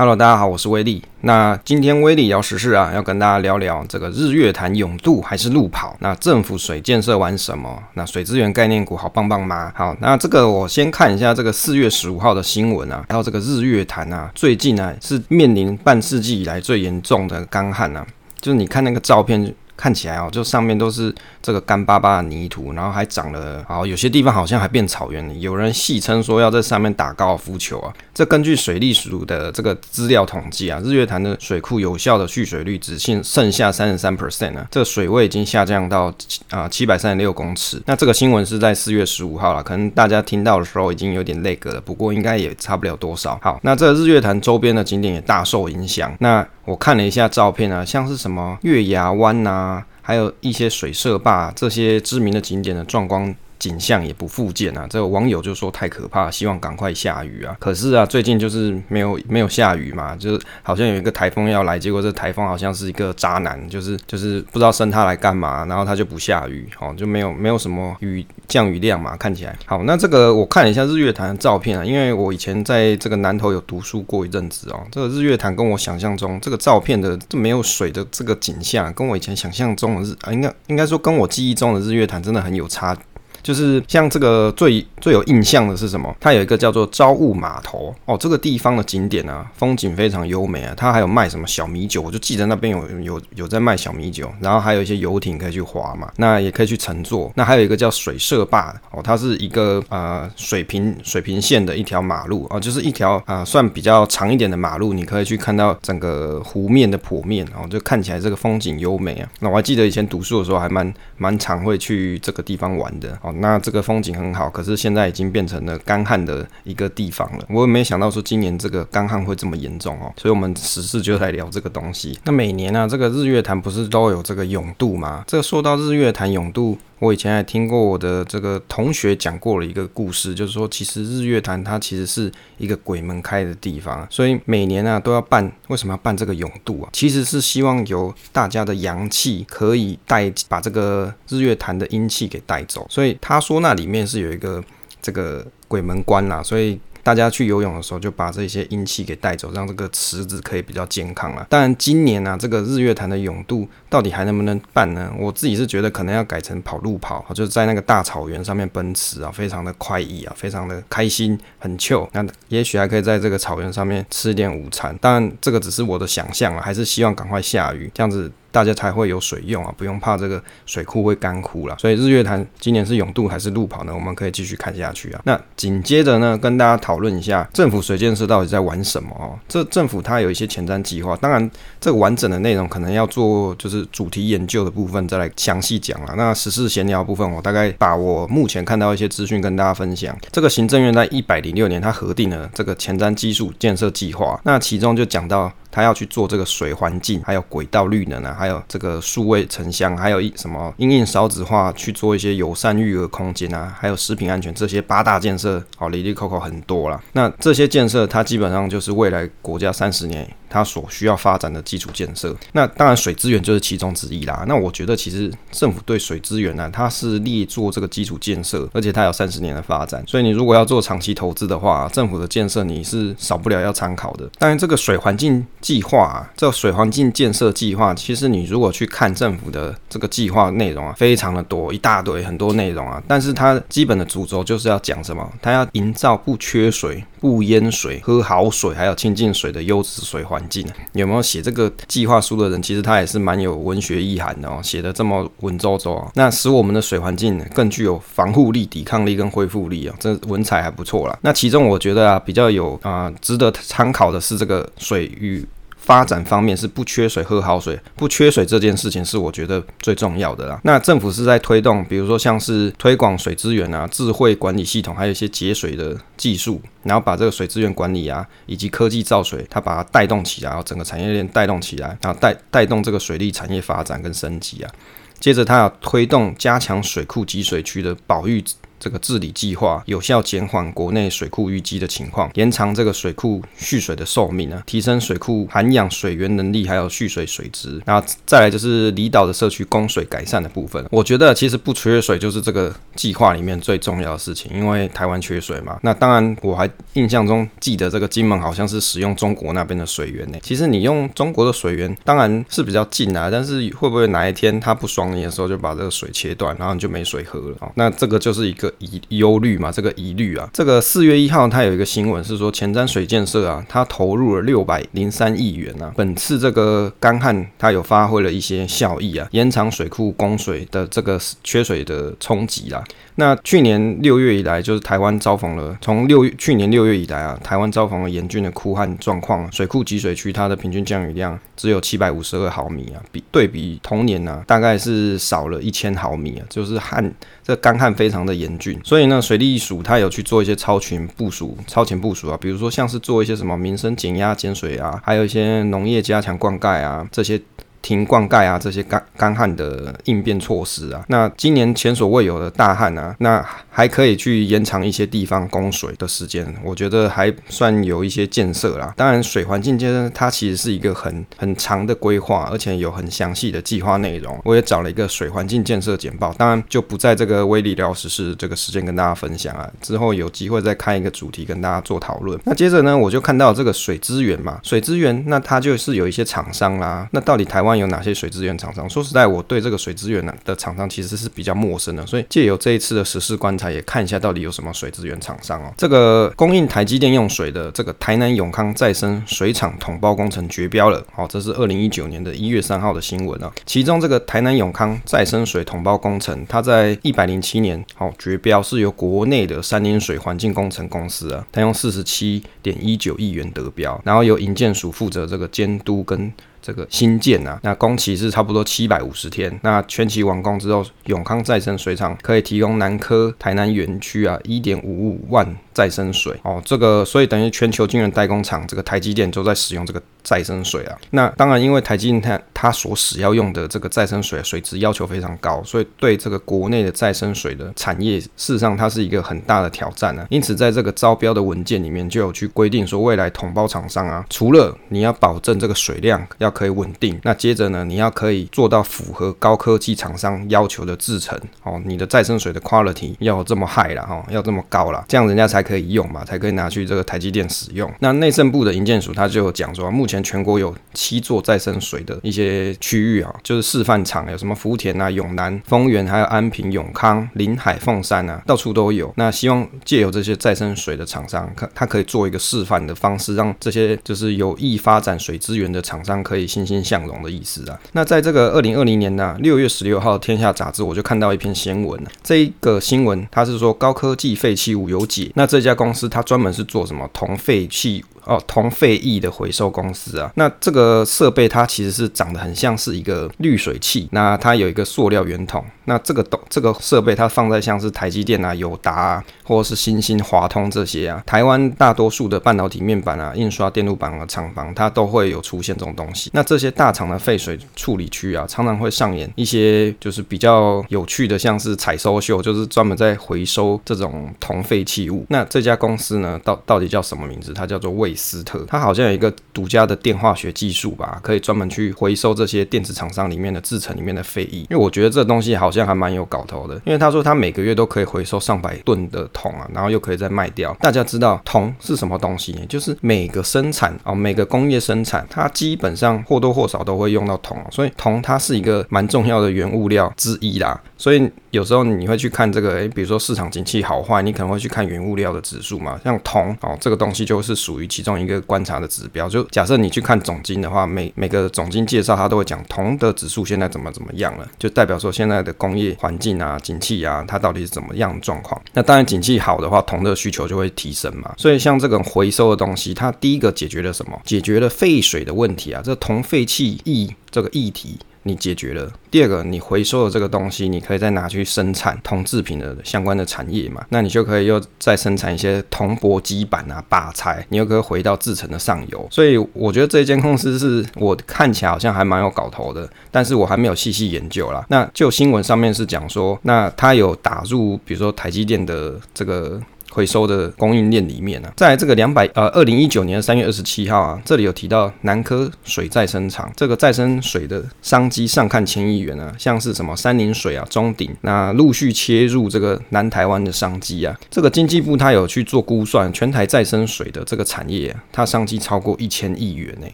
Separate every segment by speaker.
Speaker 1: Hello，大家好，我是威力。那今天威力聊时事啊，要跟大家聊聊这个日月潭泳渡还是路跑？那政府水建设完什么？那水资源概念股好棒棒吗？好，那这个我先看一下这个四月十五号的新闻啊，然后这个日月潭啊，最近呢是面临半世纪以来最严重的干旱啊，就是你看那个照片。看起来哦，就上面都是这个干巴巴的泥土，然后还长了，好有些地方好像还变草原了。有人戏称说要在上面打高尔夫球啊。这根据水利署的这个资料统计啊，日月潭的水库有效的蓄水率只剩剩下三十三 percent 了，这水位已经下降到啊七百三十六公尺。那这个新闻是在四月十五号了，可能大家听到的时候已经有点 lag 了，不过应该也差不了多少。好，那这日月潭周边的景点也大受影响。那我看了一下照片啊，像是什么月牙湾呐，还有一些水社坝这些知名的景点的壮观。景象也不复见啊！这个网友就说太可怕，希望赶快下雨啊！可是啊，最近就是没有没有下雨嘛，就是好像有一个台风要来，结果这台风好像是一个渣男，就是就是不知道生他来干嘛，然后他就不下雨，哦，就没有没有什么雨降雨量嘛，看起来好。那这个我看了一下日月潭的照片啊，因为我以前在这个南投有读书过一阵子哦，这个日月潭跟我想象中这个照片的这没有水的这个景象，跟我以前想象中的日啊，应该应该说跟我记忆中的日月潭真的很有差。就是像这个最最有印象的是什么？它有一个叫做朝雾码头哦，这个地方的景点啊，风景非常优美啊。它还有卖什么小米酒，我就记得那边有有有在卖小米酒，然后还有一些游艇可以去划嘛，那也可以去乘坐。那还有一个叫水社坝哦，它是一个呃水平水平线的一条马路哦，就是一条啊、算比较长一点的马路，你可以去看到整个湖面的坡面哦，就看起来这个风景优美啊。那我还记得以前读书的时候还蛮蛮常会去这个地方玩的哦。那这个风景很好，可是现在已经变成了干旱的一个地方了。我也没想到说今年这个干旱会这么严重哦，所以我们实事就来聊这个东西。那每年啊，这个日月潭不是都有这个泳渡吗？这个说到日月潭泳渡，我以前还听过我的这个同学讲过了一个故事，就是说其实日月潭它其实是一个鬼门开的地方，所以每年啊都要办。为什么要办这个泳渡啊？其实是希望由大家的阳气可以带把这个日月潭的阴气给带走，所以他说那里面是有一个这个鬼门关啦，所以。大家去游泳的时候，就把这些阴气给带走，让这个池子可以比较健康啊。当然，今年呢、啊，这个日月潭的泳渡到底还能不能办呢？我自己是觉得可能要改成跑路跑，就是在那个大草原上面奔驰啊，非常的快意啊，非常的开心，很糗。那也许还可以在这个草原上面吃点午餐。当然，这个只是我的想象啊，还是希望赶快下雨，这样子。大家才会有水用啊，不用怕这个水库会干枯了。所以日月潭今年是永渡还是路跑呢？我们可以继续看下去啊。那紧接着呢，跟大家讨论一下政府水建设到底在玩什么哦？这政府它有一些前瞻计划，当然这个完整的内容可能要做就是主题研究的部分再来详细讲了。那时事闲聊部分，我大概把我目前看到一些资讯跟大家分享。这个行政院在一百零六年，它核定了这个前瞻基础建设计划，那其中就讲到。他要去做这个水环境，还有轨道绿能啊，还有这个数位城乡，还有一什么因应少子化去做一些友善育儿空间啊，还有食品安全这些八大建设，好，里里扣扣很多啦。那这些建设，它基本上就是未来国家三十年。它所需要发展的基础建设，那当然水资源就是其中之一啦。那我觉得其实政府对水资源呢，它是列做这个基础建设，而且它有三十年的发展。所以你如果要做长期投资的话，政府的建设你是少不了要参考的。当然，这个水环境计划啊，这个水环境建设计划，其实你如果去看政府的这个计划内容啊，非常的多，一大堆很多内容啊。但是它基本的主轴就是要讲什么？它要营造不缺水、不淹水、喝好水还有清净水的优质水环境。有没有写这个计划书的人？其实他也是蛮有文学意涵的哦，写的这么文绉绉啊，那使我们的水环境更具有防护力、抵抗力跟恢复力啊，这文采还不错啦。那其中我觉得啊，比较有啊、值得参考的是这个水域。发展方面是不缺水，喝好水，不缺水这件事情是我觉得最重要的啦。那政府是在推动，比如说像是推广水资源啊、智慧管理系统，还有一些节水的技术，然后把这个水资源管理啊，以及科技造水，它把它带动起来，然后整个产业链带动起来，然后带带动这个水利产业发展跟升级啊。接着，它要推动加强水库集水区的保育。这个治理计划，有效减缓国内水库淤积的情况，延长这个水库蓄水的寿命啊，提升水库涵养水源能力，还有蓄水水质。那再来就是离岛的社区供水改善的部分。我觉得其实不缺水就是这个计划里面最重要的事情，因为台湾缺水嘛。那当然我还印象中记得这个金门好像是使用中国那边的水源呢。其实你用中国的水源当然是比较近啊，但是会不会哪一天他不爽你的时候就把这个水切断，然后你就没水喝了？哦，那这个就是一个疑忧虑嘛，这个疑虑啊。这个四月一号，它有一个新闻是说，前瞻水建设啊，它投入了六百零三亿元啊。本次这个干旱，它有发挥了一些效益啊，延长水库供水的这个缺水的冲击啦。那去年六月以来，就是台湾遭逢了从六去年六月以来啊，台湾遭逢了严峻的枯旱状况，水库集水区它的平均降雨量只有七百五十二毫米啊，比对比同年呢、啊，大概是少了一千毫米啊，就是旱这干旱非常的严峻，所以呢，水利署它有去做一些超群部署、超前部署啊，比如说像是做一些什么民生减压减水啊，还有一些农业加强灌溉啊这些。停灌溉啊，这些干干旱的应变措施啊，那今年前所未有的大旱啊，那还可以去延长一些地方供水的时间，我觉得还算有一些建设啦。当然，水环境建设它其实是一个很 很长的规划，而且有很详细的计划内容。我也找了一个水环境建设简报，当然就不在这个威理聊时事这个时间跟大家分享啊。之后有机会再开一个主题跟大家做讨论。那接着呢，我就看到这个水资源嘛，水资源那它就是有一些厂商啦，那到底台湾有哪些水资源厂商？说实在，我对这个水资源呢的厂商其实是比较陌生的，所以借由这一次的时事观察，也看一下到底有什么水资源厂商哦。这个供应台积电用水的这个台南永康再生水厂统包工程绝标了，好，这是二零一九年的一月三号的新闻啊。其中这个台南永康再生水统包工程，它在一百零七年好绝标，是由国内的三林水环境工程公司啊，它用四十七点一九亿元得标，然后由营建署负责这个监督跟。这个新建啊，那工期是差不多七百五十天。那全期完工之后，永康再生水厂可以提供南科台南园区啊一点五五万再生水哦。这个所以等于全球晶圆代工厂这个台积电都在使用这个再生水啊。那当然，因为台积电它它所使要用的这个再生水水质要求非常高，所以对这个国内的再生水的产业，事实上它是一个很大的挑战啊。因此，在这个招标的文件里面就有去规定说，未来统包厂商啊，除了你要保证这个水量要可以稳定。那接着呢，你要可以做到符合高科技厂商要求的制程哦，你的再生水的 quality 要这么 high 啦，哈，要这么高啦，这样人家才可以用嘛，才可以拿去这个台积电使用。那内政部的营建署他就讲说，目前全国有七座再生水的一些区域啊，就是示范厂，有什么福田啊、永南、丰原，还有安平、永康、临海、凤山啊，到处都有。那希望借由这些再生水的厂商，可他可以做一个示范的方式，让这些就是有意发展水资源的厂商可以欣欣向荣的意思啊。那在这个二零二零年呢，六月十六号《天下杂志》我就看到一篇新闻啊，这一个新闻它是说高科技废弃物有解。那这家公司它专门是做什么铜废弃哦铜废液的回收公司啊。那这个设备它其实是长得很像是一个滤水器，那它有一个塑料圆筒。那这个东这个设备它放在像是台积电啊、友达啊，或者是新兴、华通这些啊，台湾大多数的半导体面板啊、印刷电路板的厂房，它都会有出现这种东西。那这些大厂的废水处理区啊，常常会上演一些就是比较有趣的，像是采收秀，就是专门在回收这种铜废弃物。那那这家公司呢，到到底叫什么名字？它叫做魏斯特，它好像有一个独家的电化学技术吧，可以专门去回收这些电子厂商里面的制成里面的废液。因为我觉得这东西好像。还蛮有搞头的，因为他说他每个月都可以回收上百吨的铜啊，然后又可以再卖掉。大家知道铜是什么东西呢？就是每个生产哦，每个工业生产，它基本上或多或少都会用到铜，所以铜它是一个蛮重要的原物料之一啦。所以有时候你会去看这个，诶，比如说市场景气好坏，你可能会去看原物料的指数嘛。像铜哦，这个东西就是属于其中一个观察的指标。就假设你去看总经的话，每每个总经介绍他都会讲铜的指数现在怎么怎么样了，就代表说现在的工业环境啊、景气啊，它到底是怎么样的状况。那当然景气好的话，铜的需求就会提升嘛。所以像这种回收的东西，它第一个解决了什么？解决了废水的问题啊。这铜废弃液这个液体。你解决了。第二个，你回收的这个东西，你可以再拿去生产铜制品的相关的产业嘛？那你就可以又再生产一些铜箔基板啊、靶材，你又可以回到制成的上游。所以我觉得这间公司是我看起来好像还蛮有搞头的，但是我还没有细细研究啦。那就新闻上面是讲说，那他有打入比如说台积电的这个。回收的供应链里面呢、啊，在这个两百呃二零一九年三月二十七号啊，这里有提到南科水再生厂这个再生水的商机上看千亿元啊，像是什么三林水啊、中鼎那陆续切入这个南台湾的商机啊，这个经济部它有去做估算，全台再生水的这个产业啊，它商机超过一千亿元呢，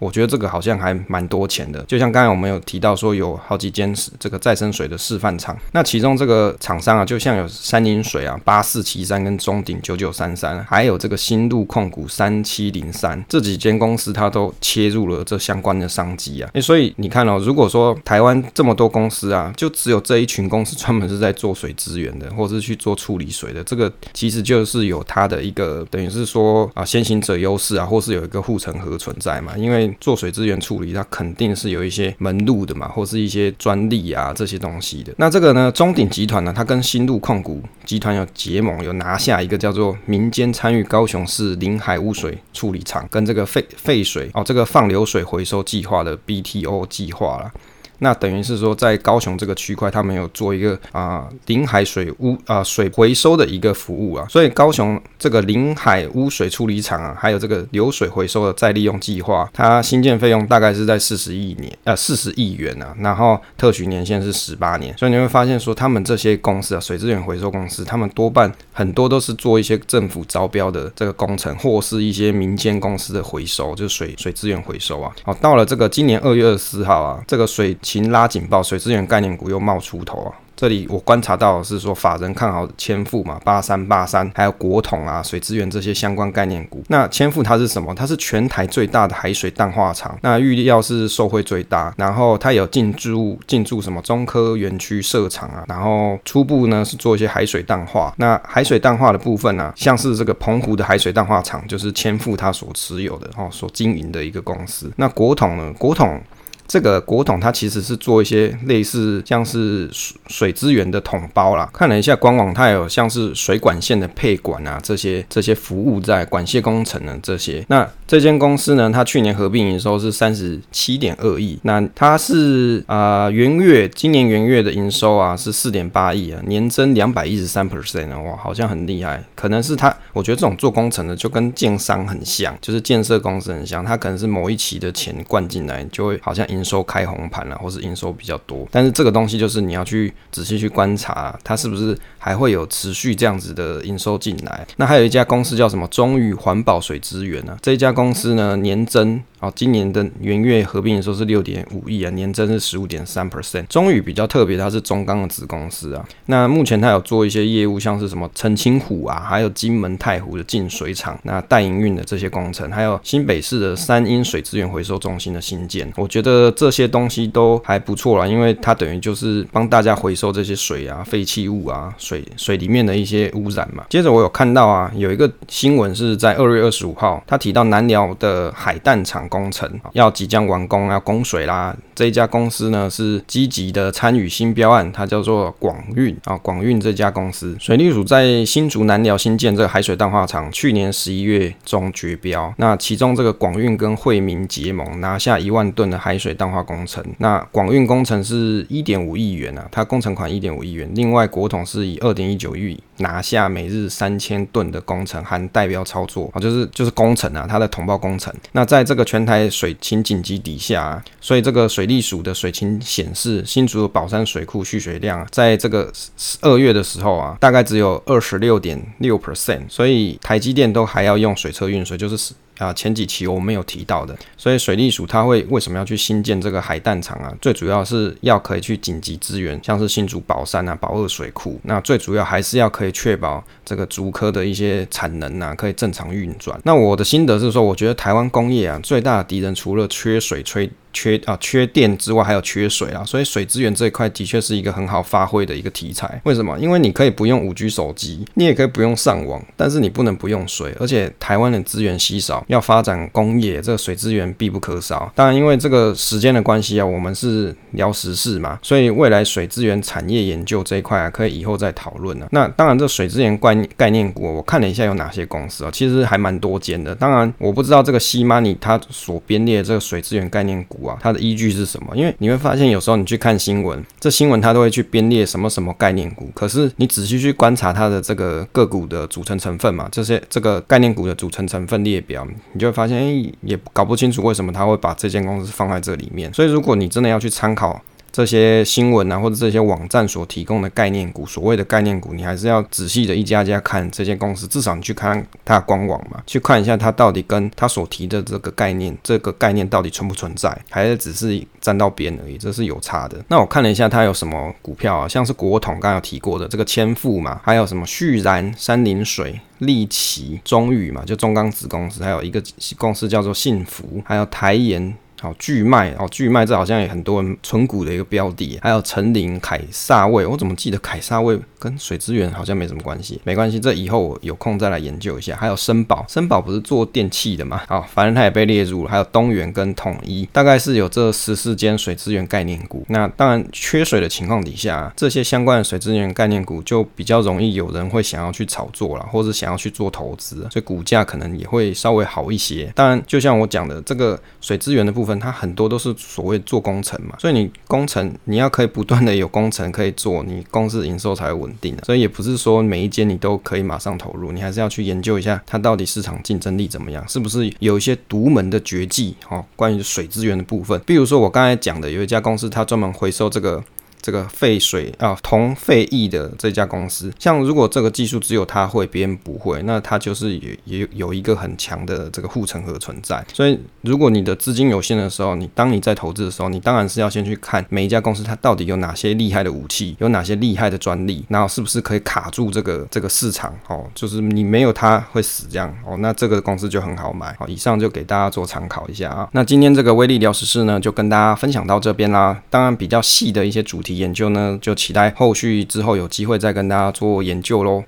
Speaker 1: 我觉得这个好像还蛮多钱的。就像刚才我们有提到说，有好几间这个再生水的示范厂，那其中这个厂商啊，就像有三林水啊、八四七三跟中鼎。九九三三，还有这个新路控股三七零三，这几间公司它都切入了这相关的商机啊。诶，所以你看哦，如果说台湾这么多公司啊，就只有这一群公司专门是在做水资源的，或是去做处理水的，这个其实就是有它的一个等于是说啊先行者优势啊，或是有一个护城河存在嘛。因为做水资源处理，它肯定是有一些门路的嘛，或是一些专利啊这些东西的。那这个呢，中鼎集团呢，它跟新路控股集团有结盟，有拿下一个叫做民间参与高雄市临海污水处理厂跟这个废废水哦，这个放流水回收计划的 BTO 计划了。那等于是说，在高雄这个区块，他们有做一个啊临海水污啊水回收的一个服务啊，所以高雄这个临海污水处理厂啊，还有这个流水回收的再利用计划，它新建费用大概是在四十亿年呃四十亿元啊，然后特许年限是十八年，所以你会发现说，他们这些公司啊，水资源回收公司，他们多半很多都是做一些政府招标的这个工程，或是一些民间公司的回收，就是水水资源回收啊。好，到了这个今年二月二十四号啊，这个水。勤拉警报，水资源概念股又冒出头啊！这里我观察到是说，法人看好千富嘛，八三八三，还有国统啊，水资源这些相关概念股。那千富它是什么？它是全台最大的海水淡化厂，那预料是受惠最大。然后它有进驻进驻什么中科园区设厂啊，然后初步呢是做一些海水淡化。那海水淡化的部分呢、啊，像是这个澎湖的海水淡化厂，就是千富它所持有的哦，所经营的一个公司。那国统呢，国统。这个国统它其实是做一些类似像是水水资源的统包啦，看了一下官网，它有像是水管线的配管啊这些这些服务在管线工程的这些。那这间公司呢，它去年合并营收是三十七点二亿，那它是啊、元月今年元月的营收啊是四点八亿啊，年增两百一十三 percent，哇，好像很厉害。可能是它，我觉得这种做工程的就跟建商很像，就是建设公司很像，它可能是某一期的钱灌进来，就会好像。营收开红盘了，或是营收比较多，但是这个东西就是你要去仔细去观察，它是不是还会有持续这样子的营收进来。那还有一家公司叫什么中宇环保水资源呢、这家公司呢，年增。哦，今年的元月合并的时候是六点五亿啊，年增是十五点三 percent。中宇比较特别，它是中钢的子公司啊。那目前它有做一些业务，像是什么澄清湖啊，还有金门太湖的净水厂，那代营运的这些工程，还有新北市的三莺水资源回收中心的新建，我觉得这些东西都还不错啦，因为它等于就是帮大家回收这些水啊、废弃物啊、水水里面的一些污染嘛。接着我有看到啊，有一个新闻是在二月二十五号，他提到南寮的海淡厂。工程要即将完工，要供水啦。这家公司呢是积极的参与新标案，它叫做广运啊。广运这家公司，水利署在新竹南寮新建这个海水淡化厂，去年十一月中决标。那其中这个广运跟惠民结盟，拿下一万吨的海水淡化工程。那广运工程是一点五亿元啊，它工程款一点五亿元。另外国统是以二点一九亿拿下每日三千吨的工程，含代表操作啊，就是就是工程啊，它的通报工程。那在这个全台水情紧急底下啊，所以这个水利署的水情显示，新竹的宝山水库蓄水量在这个二月的时候啊，大概只有二十六点六 percent，所以台积电都还要用水车运水，就是。啊，前几期我没有提到的，所以水利署它会为什么要去新建这个海淡厂啊？最主要是要可以去紧急支援，像是新竹宝山啊、宝二水库，那最主要还是要可以确保这个竹科的一些产能啊，可以正常运转。那我的心得是说，我觉得台湾工业啊，最大的敌人除了缺水、缺缺啊缺电之外，还有缺水啊，所以水资源这一块的确是一个很好发挥的一个题材。为什么？因为你可以不用五 G 手机，你也可以不用上网，但是你不能不用水。而且台湾的资源稀少，要发展工业，这个水资源必不可少。当然，因为这个时间的关系啊，我们是聊时事嘛，所以未来水资源产业研究这一块啊，可以以后再讨论了。那当然，这水资源概概念股，我看了一下有哪些公司啊，其实还蛮多间的。当然，我不知道这个西 Money 它所编列这个水资源概念股啊，它的依据是什么？因为你会发现，有时候你去看新闻，这新闻它都会去编列什么什么概念股，可是你仔细去观察它的这个个股的组成成分嘛，这些这个概念股的组成成分列表，你就会发现，哎，也搞不清楚为什么它会把这间公司放在这里面。所以，如果你真的要去参考，这些新闻啊，或者这些网站所提供的概念股，所谓的概念股，你还是要仔细的一家家看这些公司，至少你去看它的官网嘛，去看一下它到底跟它所提的这个概念，这个概念到底存不存在，还是只是沾到边而已，这是有差的。那我看了一下它有什么股票啊，像是国统刚刚有提过的这个千富嘛，还有什么旭然、山林水、立奇、中宇嘛，就中钢子公司，还有一个公司叫做信福，还有台盐。哦，巨迈哦，巨迈这好像也很多人存股的一个标的，还有成林、凯撒卫，我怎么记得凯撒卫跟水资源好像没什么关系？没关系，这以后我有空再来研究一下。还有森宝，森宝不是做电器的吗？好，反正它也被列入了。还有东元跟统一，大概是有这十四间水资源概念股。那当然，缺水的情况底下，这些相关的水资源概念股就比较容易有人会想要去炒作了，或者想要去做投资，所以股价可能也会稍微好一些。当然，就像我讲的，这个水资源的部分。它很多都是所谓做工程嘛，所以你工程你要可以不断的有工程可以做，你公司营收才会稳定的。所以也不是说每一间你都可以马上投入，你还是要去研究一下它到底市场竞争力怎么样，是不是有一些独门的绝技哦？关于水资源的部分，比如说我刚才讲的有一家公司，它专门回收这个。这个废水啊，铜废液的这家公司，像如果这个技术只有他会，别人不会，那他就是也也有一个很强的这个护城河存在。所以，如果你的资金有限的时候，你当你在投资的时候，你当然是要先去看每一家公司它到底有哪些厉害的武器，有哪些厉害的专利，然后是不是可以卡住这个这个市场哦，就是你没有它会死这样哦，那这个公司就很好买。好，以上就给大家做参考一下啊。那今天这个威力聊时事呢，就跟大家分享到这边啦。当然，比较细的一些主题研究呢，就期待后续之后有机会再跟大家做研究喽。